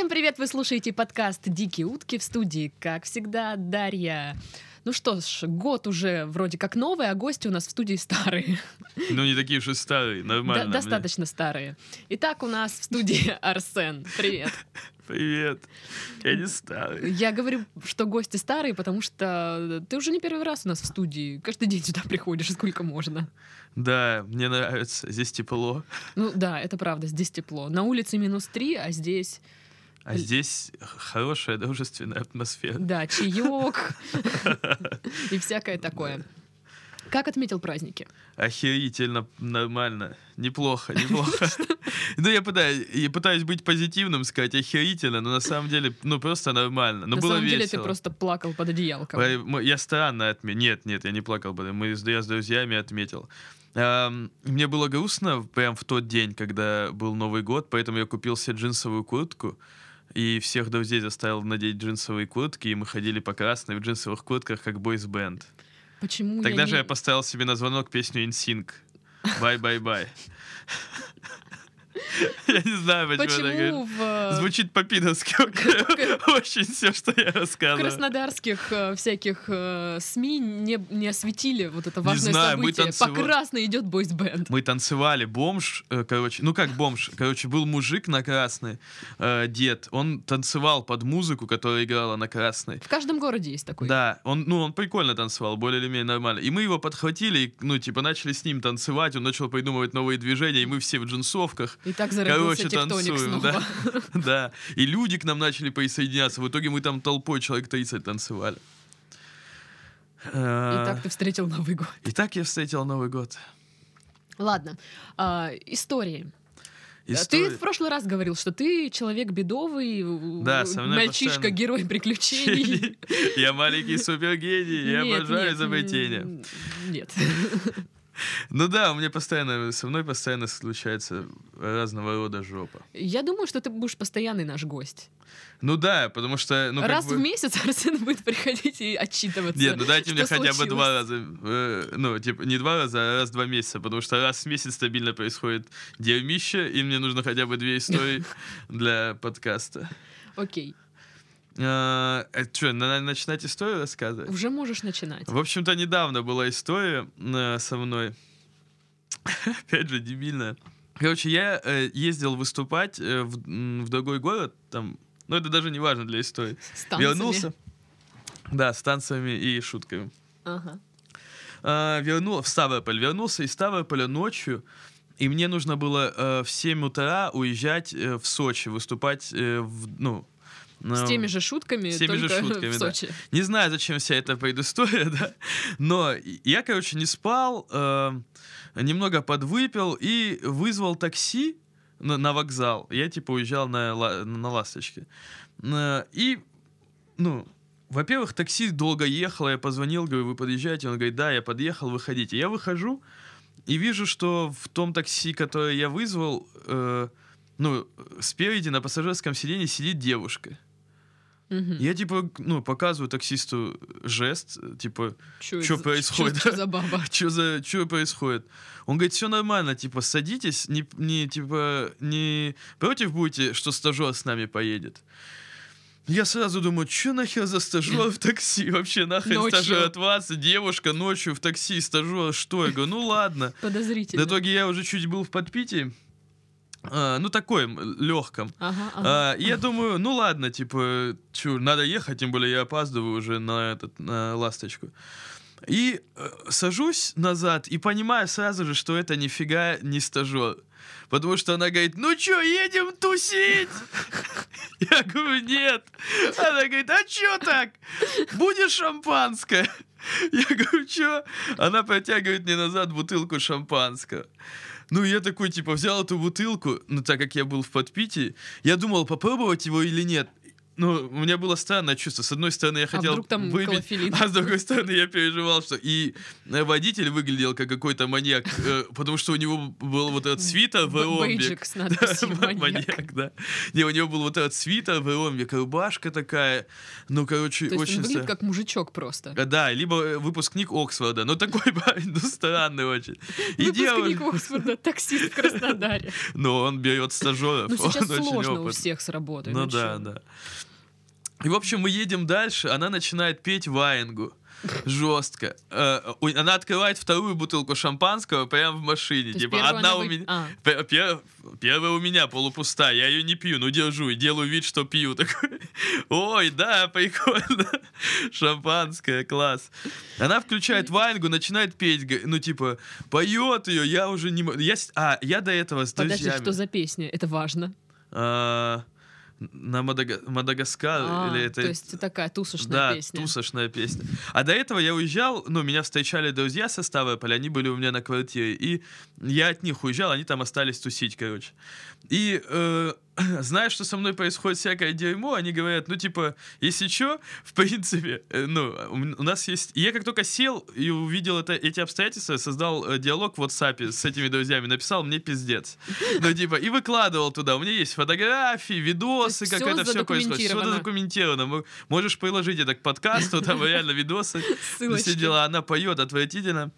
Всем привет! Вы слушаете подкаст «Дикие утки» в студии, как всегда, Дарья. Ну что ж, год уже вроде как новый, а гости у нас в студии старые. Ну, не такие уж и старые, нормально. Да, достаточно старые. Итак, у нас в студии Арсен. Привет. Привет. Я не старый. Я говорю, что гости старые, потому что ты уже не первый раз у нас в студии. Каждый день сюда приходишь, сколько можно. Да, мне нравится. Здесь тепло. Ну да, это правда, здесь тепло. На улице минус три, а здесь... А здесь хорошая дружественная атмосфера. Да, чаек и всякое такое. Как отметил праздники? Охерительно, нормально. Неплохо, неплохо. Ну, я пытаюсь, я пытаюсь быть позитивным, сказать охерительно, но на самом деле, ну, просто нормально. Но на было самом деле весело. ты просто плакал под одеялком. Я странно отметил. Нет, нет, я не плакал, мы я с друзьями отметил. Мне было грустно прям в тот день, когда был Новый год, поэтому я купил себе джинсовую куртку и всех друзей заставил надеть джинсовые куртки, и мы ходили по красной в джинсовых куртках, как boys band. Почему Тогда я же не... я поставил себе на звонок песню NSYNC. Bye Bye Bye. Я не знаю, почему Почему в, э, Звучит по-пидовски. Очень все, что я в рассказываю. краснодарских э, всяких э, СМИ не, не осветили вот это важное знаю, мы событие? По танцевали. красной идет boys band. Мы танцевали, бомж, короче, ну как бомж, короче, был мужик на красной, дед, он танцевал под музыку, которая играла на красной. В каждом городе есть такой. Да, он, ну, он прикольно танцевал, более или менее нормально. И мы его подхватили, ну, типа, начали с ним танцевать, он начал придумывать новые движения, и мы все в джинсовках. И так зародился Короче, тектоник танцуем, снова. да. Да. И люди к нам начали присоединяться. В итоге мы там толпой человек 30 танцевали. И Э, так ты встретил Новый год. И так я встретил Новый год. Ладно, а, истории. Ты История- в прошлый раз говорил, что ты человек бедовый, Да, э, мальчишка, герой приключений. Я маленький супергений, я обожаю изобретения. Нет. Ну да, у меня постоянно, со мной постоянно случается разного рода жопа. Я думаю, что ты будешь постоянный наш гость. Ну да, потому что, ну как раз бы... в месяц Арсен будет приходить и отчитываться. Нет, ну дайте мне хотя бы два раза, э, ну, типа, не два раза, а раз в два месяца, потому что раз в месяц стабильно происходит дерьмище, и мне нужно хотя бы две истории для подкаста. Окей, что, надо начинать историю рассказывать? уже можешь начинать. В общем-то, недавно была история э, со мной. Опять же, дебильная. Короче, я э, ездил выступать э, в, в другой город, там, ну это даже не важно для истории. С танцами. Вернулся. Да, с танцами и шутками. Ага. А, вернул, в Ставрополь. Вернулся из Ставрополя ночью, и мне нужно было э, в 7 утра уезжать э, в Сочи, выступать э, в, ну... С на- теми же шутками, с теми же шутками, в да. Сочи. Не знаю, зачем вся эта предыстория, да. Но я, короче, не спал, э, немного подвыпил и вызвал такси на, на вокзал. Я, типа, уезжал на, ла- на ласточке. Э, И, ну, во-первых, такси долго ехало, я позвонил, говорю, вы подъезжаете? Он говорит, да, я подъехал, выходите. Я выхожу и вижу, что в том такси, которое я вызвал, э, ну, спереди на пассажирском сиденье сидит девушка. Мгм. Я типа, ну, показываю таксисту жест, э, типа, за- происходит, да? за баба? что за, что происходит? Он говорит, все нормально, типа, садитесь, не, не, типа, не против будете, что стажер с нами поедет. Я сразу думаю, что нахер за стажер в такси? Вообще нахрен Ночью. стажер от вас? Девушка ночью в такси, стажер, что? Я говорю, ну ладно. Подозрительно. В итоге я уже чуть был в подпитии. А, ну, такой, легком. Ага, ага. А, я думаю, ну ладно, типа, чё, надо ехать, тем более я опаздываю уже на этот на ласточку. И э, сажусь назад и понимаю сразу же, что это нифига не стажер. Потому что она говорит, ну чё, едем тусить? Я говорю, нет. Она говорит, а чё так? Будешь шампанское? Я говорю, чё? Она протягивает мне назад бутылку шампанского. Ну, я такой, типа, взял эту бутылку, ну, так как я был в подпитии, я думал, попробовать его или нет. Ну, у меня было странное чувство. С одной стороны, я А хотел вдруг там выбить, а с другой стороны, я переживал, что и э, водитель выглядел как какой-то маньяк, э, потому что у него был вот этот свитер в надписью Да, «Маньяк». да. Не, у него был вот этот свитер в ромбик, рубашка такая. Ну, короче, То есть очень... он выглядит ста- как мужичок просто. А, Да, либо э, выпускник Оксфорда. Ну, такой парень, ну, странный очень. И Выпускник девушка- Оксфорда, таксист в Краснодаре. Но он берет стажеров. Ну, сейчас он сложно у всех с работой. Ну ну да, да. И, в общем, мы едем дальше, она начинает петь Ваенгу. Жестко. Э, Она открывает вторую бутылку шампанского прямо в машине. Типа, одна у меня. А, Пе- пе- Первая у меня полупустая, я ее не пью, ну держу и делаю вид, что пью. Такой, ой, да, прикольно. Шампанское, класс. Она включает вайнгу, начинает петь, ну типа, поет ее, я уже не могу. Я, а, я до этого с подожди, друзьями. что за песня? Это важно. А, на Мадага- Мадагаскар А, или это... То есть такая тусошная да, песня. тусошная песня. А до этого я уезжал, ну, меня встречали друзья со Ставрополя, они были у меня на квартире, и я от них уезжал, они там остались тусить, короче. И э, зная, что со мной происходит всякое дерьмо, они говорят, ну, типа, если что, в принципе, э, ну, у нас есть... И я как только сел и увидел это, эти обстоятельства, создал э, диалог в WhatsApp с этими друзьями, написал мне пиздец. Ну, типа, и выкладывал туда. У меня есть фотографии, видосы, как это все происходит. Все задокументировано. задокументировано. Мо- Можешь приложить это к подкасту, там реально видосы. Все дела. Она поет отвратительно.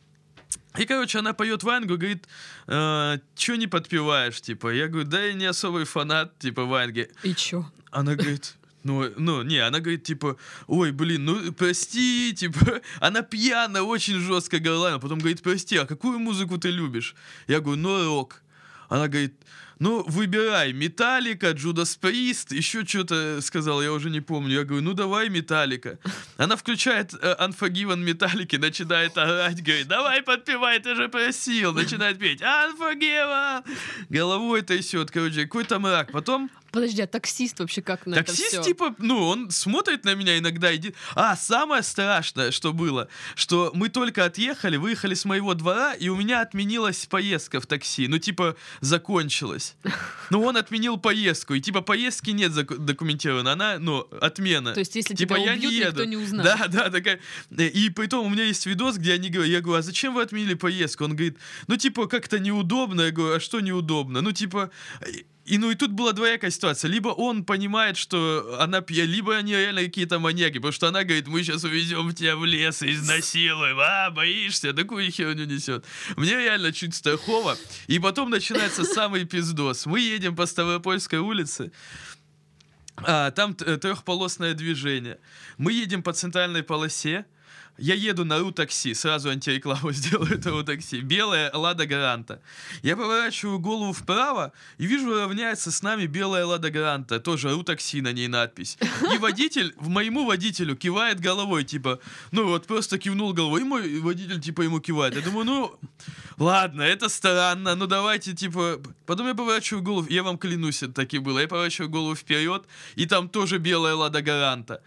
И, короче, она поет Вангу, говорит, э, что не подпеваешь, типа. Я говорю, да я не особый фанат, типа, Ванги. И чё? Она говорит, ну, ну, не, она говорит, типа, ой, блин, ну, прости, типа, она пьяна, очень жестко говорила, а потом говорит, прости, а какую музыку ты любишь? Я говорю, ну, рок. Она говорит, ну, выбирай, Металлика, Джудас Прист, еще что-то сказал, я уже не помню. Я говорю, ну, давай Металлика. Она включает э, Unforgiven Металлики, начинает орать, говорит, давай подпевай, ты же просил. Начинает петь, Unforgiven. Головой трясет, короче, какой-то мрак. Потом Подожди, а таксист вообще как на это Таксист, типа, ну, он смотрит на меня иногда. Иди... А, самое страшное, что было, что мы только отъехали, выехали с моего двора, и у меня отменилась поездка в такси. Ну, типа, закончилась. Ну, он отменил поездку, и, типа, поездки нет документировано. Она, ну, отмена. То есть, если Типа, тебя я не убьют, никто еду. не узнает. Да, да, такая. И потом у меня есть видос, где они говорят, я говорю, а зачем вы отменили поездку? Он говорит, ну, типа, как-то неудобно. Я говорю, а что неудобно? Ну, типа, и- ну и тут была двоякая ситуация. Либо он понимает, что она пья, либо они реально какие-то маньяки, потому что она говорит, мы сейчас увезем тебя в лес и изнасилуем. А, боишься? Такую херню несет. Мне реально чуть страхово. И потом начинается самый пиздос. Мы едем по Ставропольской улице. А, там трехполосное движение. Мы едем по центральной полосе. Я еду на Ру-такси, сразу антирекламу сделаю этого такси. Белая Лада Гранта. Я поворачиваю голову вправо и вижу, равняется с нами белая Лада Гранта. Тоже Ру-такси, на ней надпись. И водитель, в моему водителю кивает головой, типа, ну вот просто кивнул головой, и мой водитель, типа, ему кивает. Я думаю, ну, ладно, это странно, ну давайте, типа... Потом я поворачиваю голову, я вам клянусь, это так и было. Я поворачиваю голову вперед, и там тоже белая Лада Гранта.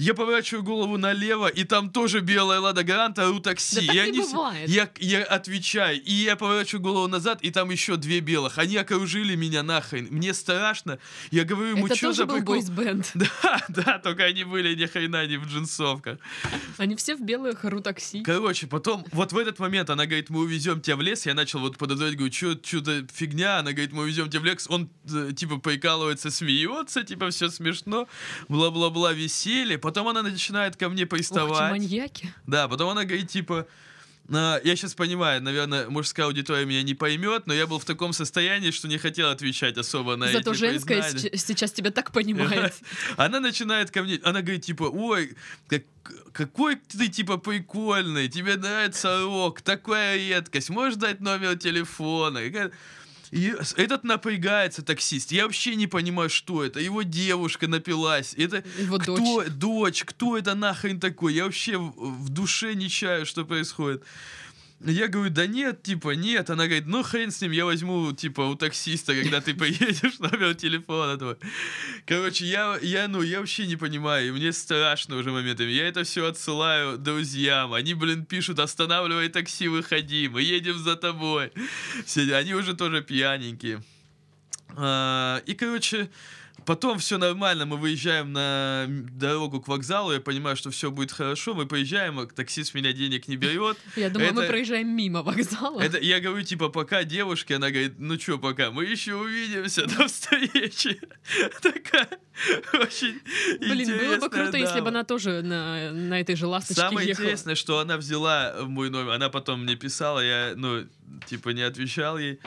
Я поворачиваю голову налево, и там тоже белая Лада Гранта, Ру такси. Да так и не они бывает. Я, я отвечаю, и я поворачиваю голову назад, и там еще две белых. Они окружили меня нахрен. Мне страшно. Я говорю ему, что за был прикол?» бойсбенд. Да, да, только они были ни хрена не в джинсовках. Они все в белых ру-такси. Короче, потом, вот в этот момент она говорит, мы увезем тебя в лес. Я начал вот подозревать, говорю, что что-то фигня. Она говорит, мы увезем тебя в лес. Он, э, типа, прикалывается, смеется, типа, все смешно. Бла-бла-бла, веселье. Потом она начинает ко мне Ух, приставать. маньяки. Да, потом она говорит, типа, «А, я сейчас понимаю, наверное, мужская аудитория меня не поймет, но я был в таком состоянии, что не хотел отвечать особо на Зато эти женская признания. сейчас тебя так понимает. Она начинает ко мне, она говорит, типа, ой, как- какой ты, типа, прикольный, тебе нравится рок, такая редкость, можешь дать номер телефона? И этот напрягается, таксист. Я вообще не понимаю, что это. Его девушка напилась. Это Его кто, дочь. дочь, кто это нахрен такой? Я вообще в душе не чаю, что происходит. Я говорю, да нет, типа, нет. Она говорит, ну хрен с ним, я возьму, типа, у таксиста, когда ты поедешь, номер телефона твой. Короче, я, я, ну, я вообще не понимаю, и мне страшно уже моментами. Я это все отсылаю друзьям. Они, блин, пишут, останавливай такси, выходи, мы едем за тобой. Все, они уже тоже пьяненькие. А, и, короче, Потом все нормально, мы выезжаем на дорогу к вокзалу, я понимаю, что все будет хорошо, мы поезжаем, а таксист меня денег не берет. Я думаю, мы проезжаем мимо вокзала. Это я говорю, типа, пока девушке, она говорит, ну чё, пока, мы еще увидимся до встречи. Такая очень Блин, было бы круто, если бы она тоже на, на этой же ласточке Самое ехала. интересное, что она взяла мой номер, она потом мне писала, я, ну, типа, не отвечал ей.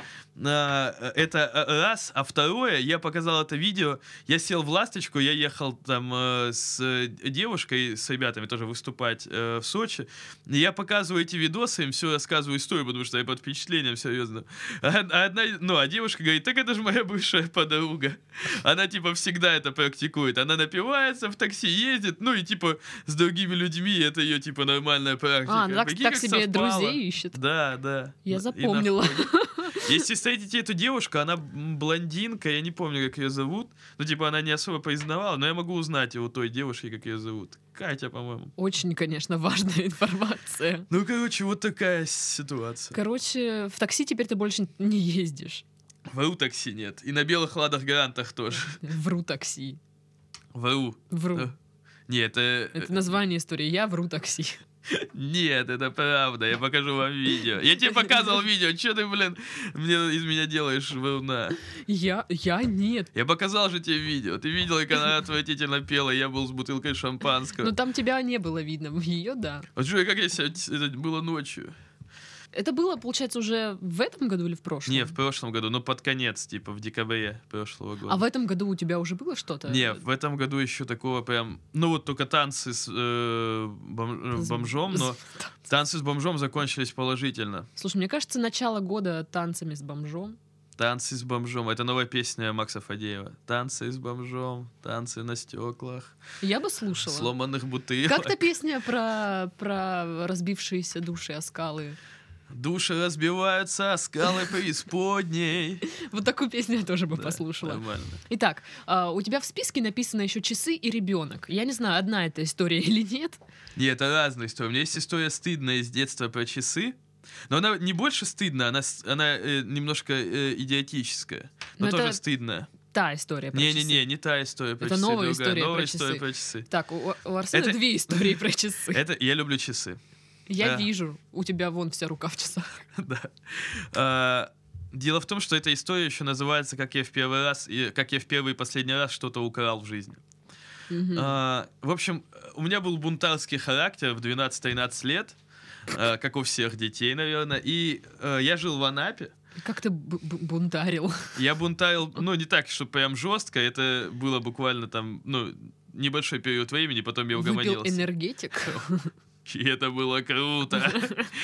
А, это а, раз, а второе, я показал это видео, я сел в ласточку, я ехал там э, с э, девушкой, с ребятами тоже выступать э, в Сочи, я показываю эти видосы, им все рассказываю историю, потому что я под впечатлением, серьезно. А, а одна, ну, а девушка говорит, так это же моя бывшая подруга. Она, типа, всегда это практикует. Она напивается, в такси ездит, ну, и, типа, с другими людьми это ее, типа, нормальная практика. А, ну так, так себе совпало. друзей ищет. Да, да. Я запомнила. Если встретите эту девушку, она блондинка, я не помню, как ее зовут. Ну, типа, она не особо признавала, но я могу узнать у той девушки, как ее зовут. Катя, по-моему. Очень, конечно, важная информация. Ну, короче, вот такая ситуация. Короче, в такси теперь ты больше не ездишь. Вру такси нет. И на белых ладах гарантах тоже. Вру такси. Вру. Вру. Э, Нет, это... Это название истории. Я вру такси. Нет, это правда. Я покажу вам видео. Я тебе показывал видео. Че ты, блин, мне из меня делаешь вруна? Я, я нет. Я показал же тебе видео. Ты видел, как она отвратительно пела. Я был с бутылкой шампанского. Но там тебя не было видно. В ее, да. Вот что, как я себя... Это было ночью. Это было, получается, уже в этом году или в прошлом? Не, в прошлом году, но под конец, типа в декабре прошлого года. А в этом году у тебя уже было что-то? Не, в этом году еще такого прям... Ну вот только танцы с э, бом- С- бомжом, но с- танцы с бомжом закончились положительно. Слушай, мне кажется, начало года танцами с бомжом. Танцы с бомжом. Это новая песня Макса Фадеева. Танцы с бомжом, танцы на стеклах, Я бы слушала. сломанных бутылок. Как-то песня про, про разбившиеся души о скалы. Души разбиваются, скалы преисподней. Вот такую песню я тоже бы Да, послушала. Нормально. Итак, а, у тебя в списке написано еще часы и ребенок. Я не знаю, одна эта история или нет. Не, это разные истории. У меня есть история стыдная из детства про часы. Но она не больше стыдная, она, она э, немножко э, идиотическая. Но Но тоже это стыдная. Та история про часы. Не-не-не, не та история про Это часы. новая другая. история новая про история про часы. Так, у, у Арсена Это- две истории про часы. Это я люблю часы. Я вижу, у тебя вон вся рука в часах. Да. А, Дело в том, что эта история еще называется «Как я в первый раз, и как я в первый и последний раз что-то украл в жизни». Мгм. А, В общем, у меня был бунтарский характер в 12-13 лет, а, как у всех детей, наверное, и э, я жил в Анапе. Как ты бу- бу- бунтарил? Я бунтарил, ну, не так, что прям жестко, это было буквально там, ну, небольшой период времени, потом я Выпил угомонился. энергетик? И это было круто.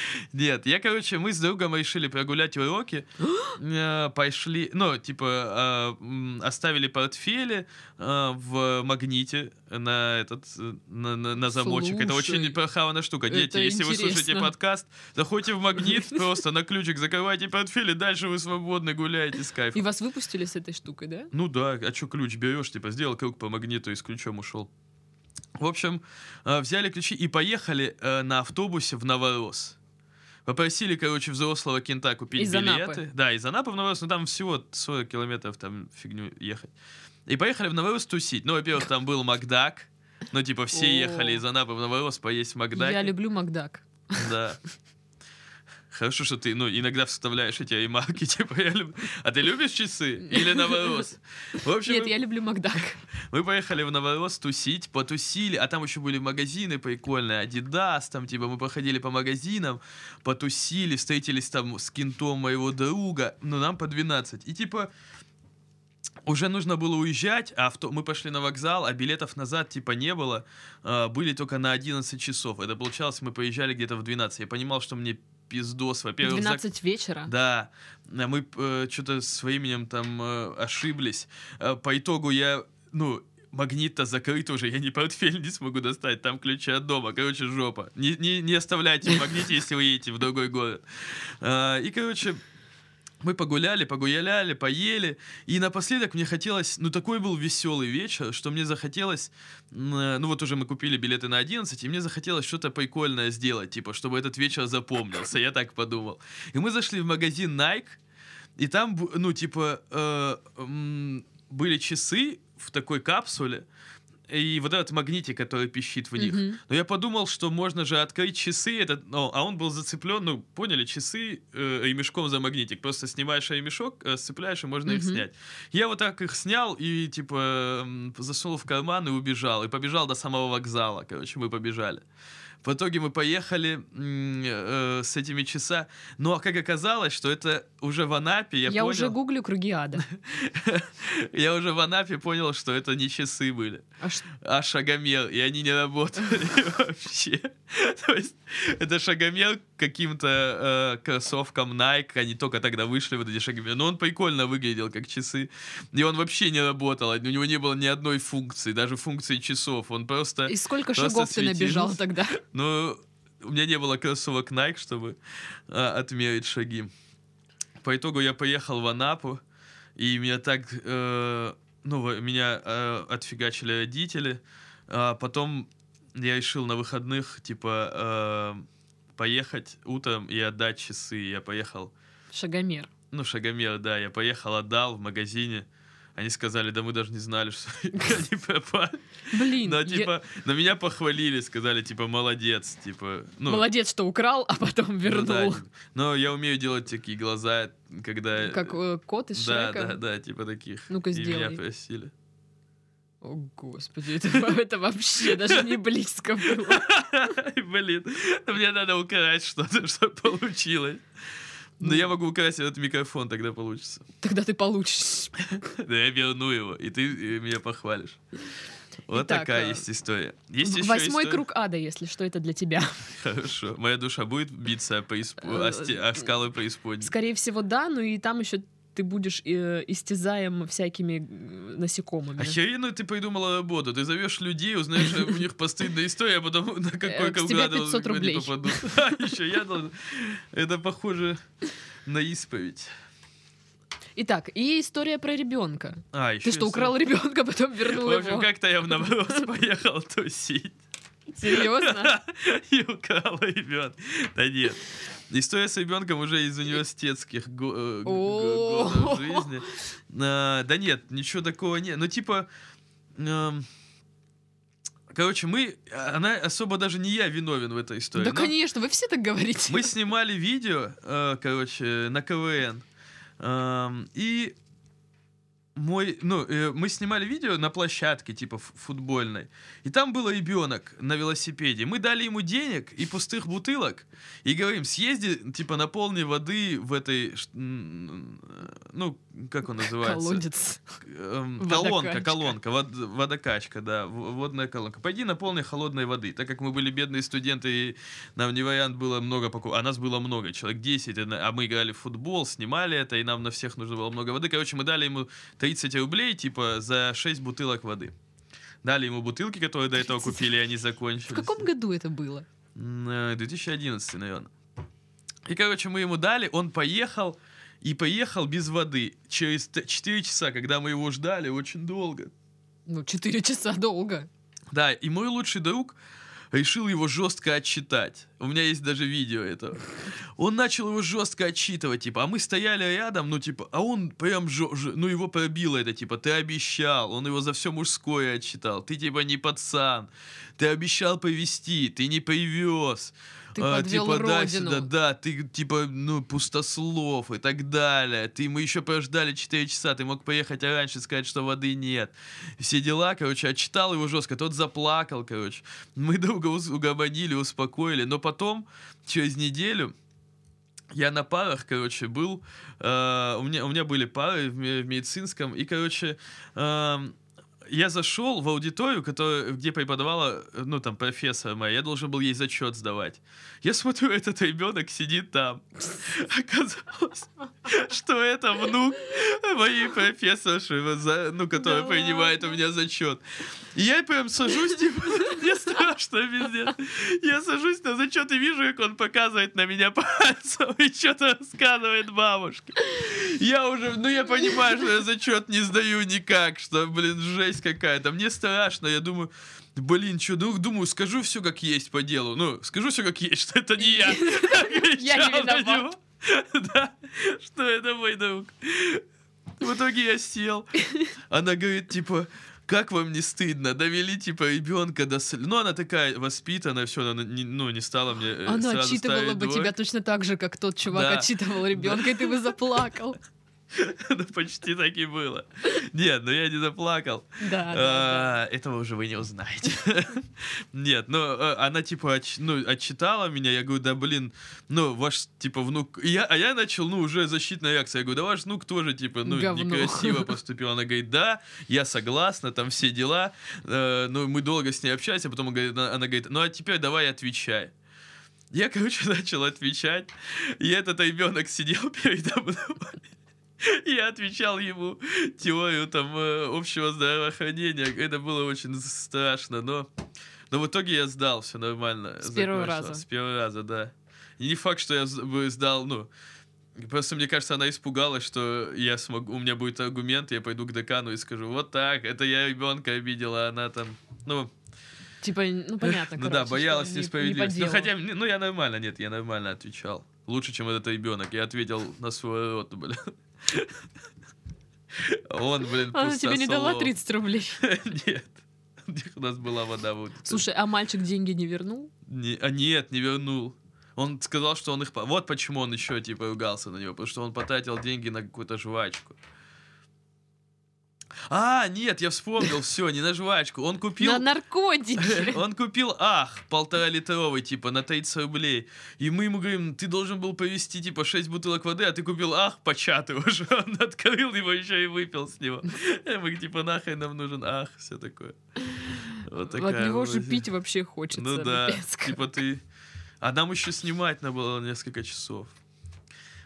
Нет, я, короче, мы с другом решили прогулять уроки. Э, Пошли, ну, типа, м, оставили портфели а, в магните на этот, э, на, на- на замочек. Это Слушай, очень прохаванная штука. это Дети, если вы слушаете интересно. подкаст, заходите в магнит, просто на ключик закрывайте портфель, и дальше вы свободны гуляете с И кайфом. вас выпустили с этой штукой, да? Ну да, а что ключ берешь, типа, сделал круг по магниту и с ключом ушел. В общем, э, взяли ключи и поехали э, на автобусе в Новорос. Попросили, короче, взрослого кента купить Из билеты. Анапы. Да, из Анапы в Новорос, ну там всего 40 километров там фигню ехать. И поехали в Новорос тусить. Ну, во-первых, там был Макдак. Ну, типа, все О. ехали из Анапы в Новорос поесть в Макдаке. Я люблю Макдак. Да. Хорошо, что ты, ну, иногда вставляешь эти ремарки, типа, я люблю... А ты любишь часы? Или Новорос? В общем, Нет, мы- я люблю Макдак. мы поехали в Новорос тусить, потусили, а там еще были магазины прикольные, Adidas, там, типа, мы походили по магазинам, потусили, встретились там с кентом моего друга, но нам по 12. И, типа, уже нужно было уезжать, а авто... мы пошли на вокзал, а билетов назад, типа, не было, а, были только на 11 часов. Это получалось, мы поезжали где-то в 12. Я понимал, что мне пиздос, во-первых, за- 12 вечера. да, а мы что-то с временем там э, ошиблись. Э, по итогу я, ну, магнит-то закрыт уже, я ни портфель не смогу достать, там ключи от дома, короче, жопа. Не, не, не оставляйте в магните, если вы едете в другой город. А, и, короче, мы погуляли, погуляли, поели, и напоследок мне хотелось, ну такой был веселый вечер, что мне захотелось, э, ну вот уже мы купили билеты на 11, и мне захотелось что-то прикольное сделать, типа, чтобы этот вечер запомнился, я так подумал. И мы зашли в магазин Nike, и там, ну типа, э, были часы в такой капсуле, и вот этот магнитик, который пищит в них. Мгм. Но я подумал, что можно же открыть часы, этот, ну, а он был зацеплен, ну, поняли, часы э, ремешком за магнитик. Просто снимаешь ремешок, э, сцепляешь, и можно их Мгм. снять. Я вот так их снял и, типа, засунул в карман и убежал. И побежал до самого вокзала, короче, мы побежали. В итоге мы поехали э, с этими часа. Ну, а как оказалось, что это уже в Анапе, я, Я, понял... уже гуглю круги ада. я уже в Анапе понял, что это не часы были А а шагомер, и они не работали вообще. То есть это шагомер каким-то э, кроссовкам Nike, они только тогда вышли, вот эти шагомеры. Но он прикольно выглядел, как часы. И он вообще не работал, у него не было ни одной функции, даже функции часов. Он просто... И сколько шагов ты набежал тогда? Ну, у меня не было кроссовок Nike, чтобы а, отмерить шаги. По итогу я поехал в Анапу, и меня так, э, ну, меня э, отфигачили родители. А потом я решил на выходных, типа, э, поехать утром и отдать часы. Я поехал, Шагомер. ну, шагомер, да, я поехал, отдал в магазине. Они сказали, да мы даже не знали, что они пропали. Блин, Но, я- типа, на меня похвалили, сказали, типа, молодец, типа, ну, молодец, что украл, а потом ну да, вернул. но я умею делать такие глаза, когда... Как э, кот из да, Шрека. да, да, типа таких. Ну-ка, И сделай. меня просили. О, господи, это, это вообще даже не близко было. Блин, мне надо украсть что-то, чтобы получилось. Но я могу украсть этот микрофон, тогда получится. Тогда ты получишь. Да я верну его, и ты меня похвалишь. Вот Итак, такая э, есть история. Есть еще Восьмой история? круг ада, если что, это для тебя. Хорошо. Моя душа будет биться о, преисп- Э, о скалы преисподней. Скорее всего, да, ну и там еще ты будешь э, истязаем всякими э, насекомыми. Охеренно ты придумала работу. Ты зовешь людей, узнаешь у них постыдная история, а потом на какой Э, ада 500 они попадут. А, еще я должен. Это похоже на исповедь. Итак, и история про ребенка. А, еще Ты что, украл ребенка, потом вернул В общем, его? как-то я в Новорос поехал тусить Серьезно? и украл ребенка. Да нет. История с ребенком уже из университетских э, годов жизни. А, Да нет, ничего такого нет. Ну, типа... эм, Короче, мы... Она особо даже не я виновен в этой истории. Да, но конечно, вы все так говорите. Мы снимали видео, э, короче, на КВН. Эм, И мой, ну, э, мы снимали видео на площадке, типа футбольной, и там был ребенок на велосипеде. Мы дали ему денег и пустых бутылок, и говорим, съезди, типа, наполни воды в этой, ну, как он называется? Колодец. Эм, колонка, колонка, вод- водокачка, да, водная колонка. Пойди наполни холодной воды. Так как мы были бедные студенты, и нам не вариант было много покупать, а нас было много, человек 10, и на- а мы играли в футбол, снимали это, и нам на всех нужно было много воды. Короче, мы дали ему 30 рублей, типа, за 6 бутылок воды. Дали ему бутылки, которые до этого 30. купили, и они закончились. В каком году это было? М, э, 2011, наверное. И, короче, мы ему дали, он поехал, и поехал без воды. Через т- 4 часа, когда мы его ждали, очень долго. Ну, 4 часа долго. Да, и мой лучший друг решил его жестко отчитать. У меня есть даже видео этого. Он начал его жестко отчитывать, типа, а мы стояли рядом, ну, типа, а он прям, жё- ну, его пробило это, типа, ты обещал, он его за все мужское отчитал, ты, типа, не пацан, ты обещал повезти, ты не привез. Ты А, подвел типа, да, родину. сюда, да, ты, типа, ну, пустослов и так далее. Ты, мы еще прождали 4 часа, ты мог поехать раньше, сказать, что воды нет. Все дела, короче, отчитал его жестко, тот заплакал, короче. Мы друга ус- угомонили, успокоили, но потом, через неделю, я на парах, короче, был. э, у, меня, у меня были пары в, в медицинском, и, короче, эм, я зашел в аудиторию, которая, где преподавала, э, ну, там, профессор моя, я должен был ей зачет сдавать. Я смотрю, этот ребенок сидит там. Оказалось, что это внук моей профессорши, ну, которая принимает у меня зачет. И я прям сажусь, типа, мне страшно везде. Я сажусь на зачет и вижу, как он показывает на меня пальцем и что-то рассказывает бабушке. Я уже, ну я понимаю, что я зачет не сдаю никак, что, блин, жесть какая-то. Мне страшно, я думаю, блин, что, ну, думаю, скажу все как есть по делу. Ну, скажу все как есть, что это не я. Я не виноват. Да, что это мой друг. В итоге я сел. Она говорит, типа, как вам не стыдно? Довели, типа, ребенка до... сл- Ну, она такая воспитанная, все, она не, ну, не стала мне э, Она сразу отчитывала бы двойку. тебя точно так же, как тот чувак Да. отчитывал ребенка, и ты бы заплакал. Ну, почти так и было. Нет, ну я не заплакал. Да, да. А, Этого уже вы не узнаете. Нет, ну э, она типа ну, отчитала меня, я говорю, да блин, ну ваш типа внук, я, а я начал, ну уже защитная реакция, я говорю, да ваш внук тоже типа, ну Говно. некрасиво поступил. Она говорит, да, я согласна, там все дела, Э, ну мы долго с ней общались, а потом она говорит, она говорит, ну а теперь давай отвечай. Я, короче, начал отвечать, и этот ребенок сидел передо мной. Я отвечал ему теорию там э, общего здравоохранения. Это было очень страшно, но, но в итоге я сдал, все нормально. С первого закончилось. раза. С первого раза, да. И не факт, что я бы сдал, ну, Просто мне кажется, она испугалась, что я смогу, у меня будет аргумент, я пойду к декану и скажу, вот так, это я ребенка обидела, а она там, ну, Типа, ну понятно, ну да, короче, боялась что не- несправедливости. Ну хотя, ну я нормально, нет, я нормально отвечал. Лучше, чем этот ребенок. Я ответил на свой рот, блин. Он, блин, Она тебе не дала пустослов. 30 рублей. Нет. У нас была вода вот. Слушай, а мальчик деньги не вернул? Не- а нет, не вернул. Он сказал, что он их... Вот почему он еще, типа, ругался на него. Потому что он потратил деньги на какую-то жвачку. А, нет, я вспомнил, все, не на жвачку. Он купил... На наркотики. Он купил ах, полтора литровый, типа, на 30 рублей. И мы ему говорим, ты должен был повезти, типа, 6 бутылок воды, а ты купил ах, початый уже. Он открыл его еще и выпил с него. И мы, типа, нахрен нам нужен ах, все такое. Вот От такая него же пить вообще хочется. Ну да, типа ты... А нам еще снимать надо было несколько часов.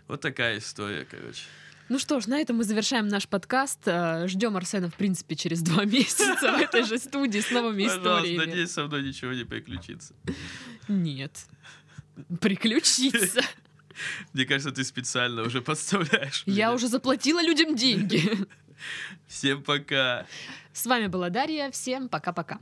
Вот такая история, короче. Ну что ж, на этом мы завершаем наш подкаст. Э, Ждем Арсена, в принципе, через два месяца в этой же студии с новыми Пожалуйста, историями. надеюсь, со мной ничего не приключится. Нет. Приключиться. Мне кажется, ты специально уже подставляешь Я меня. уже заплатила людям деньги. Всем пока. С вами была Дарья. Всем пока-пока.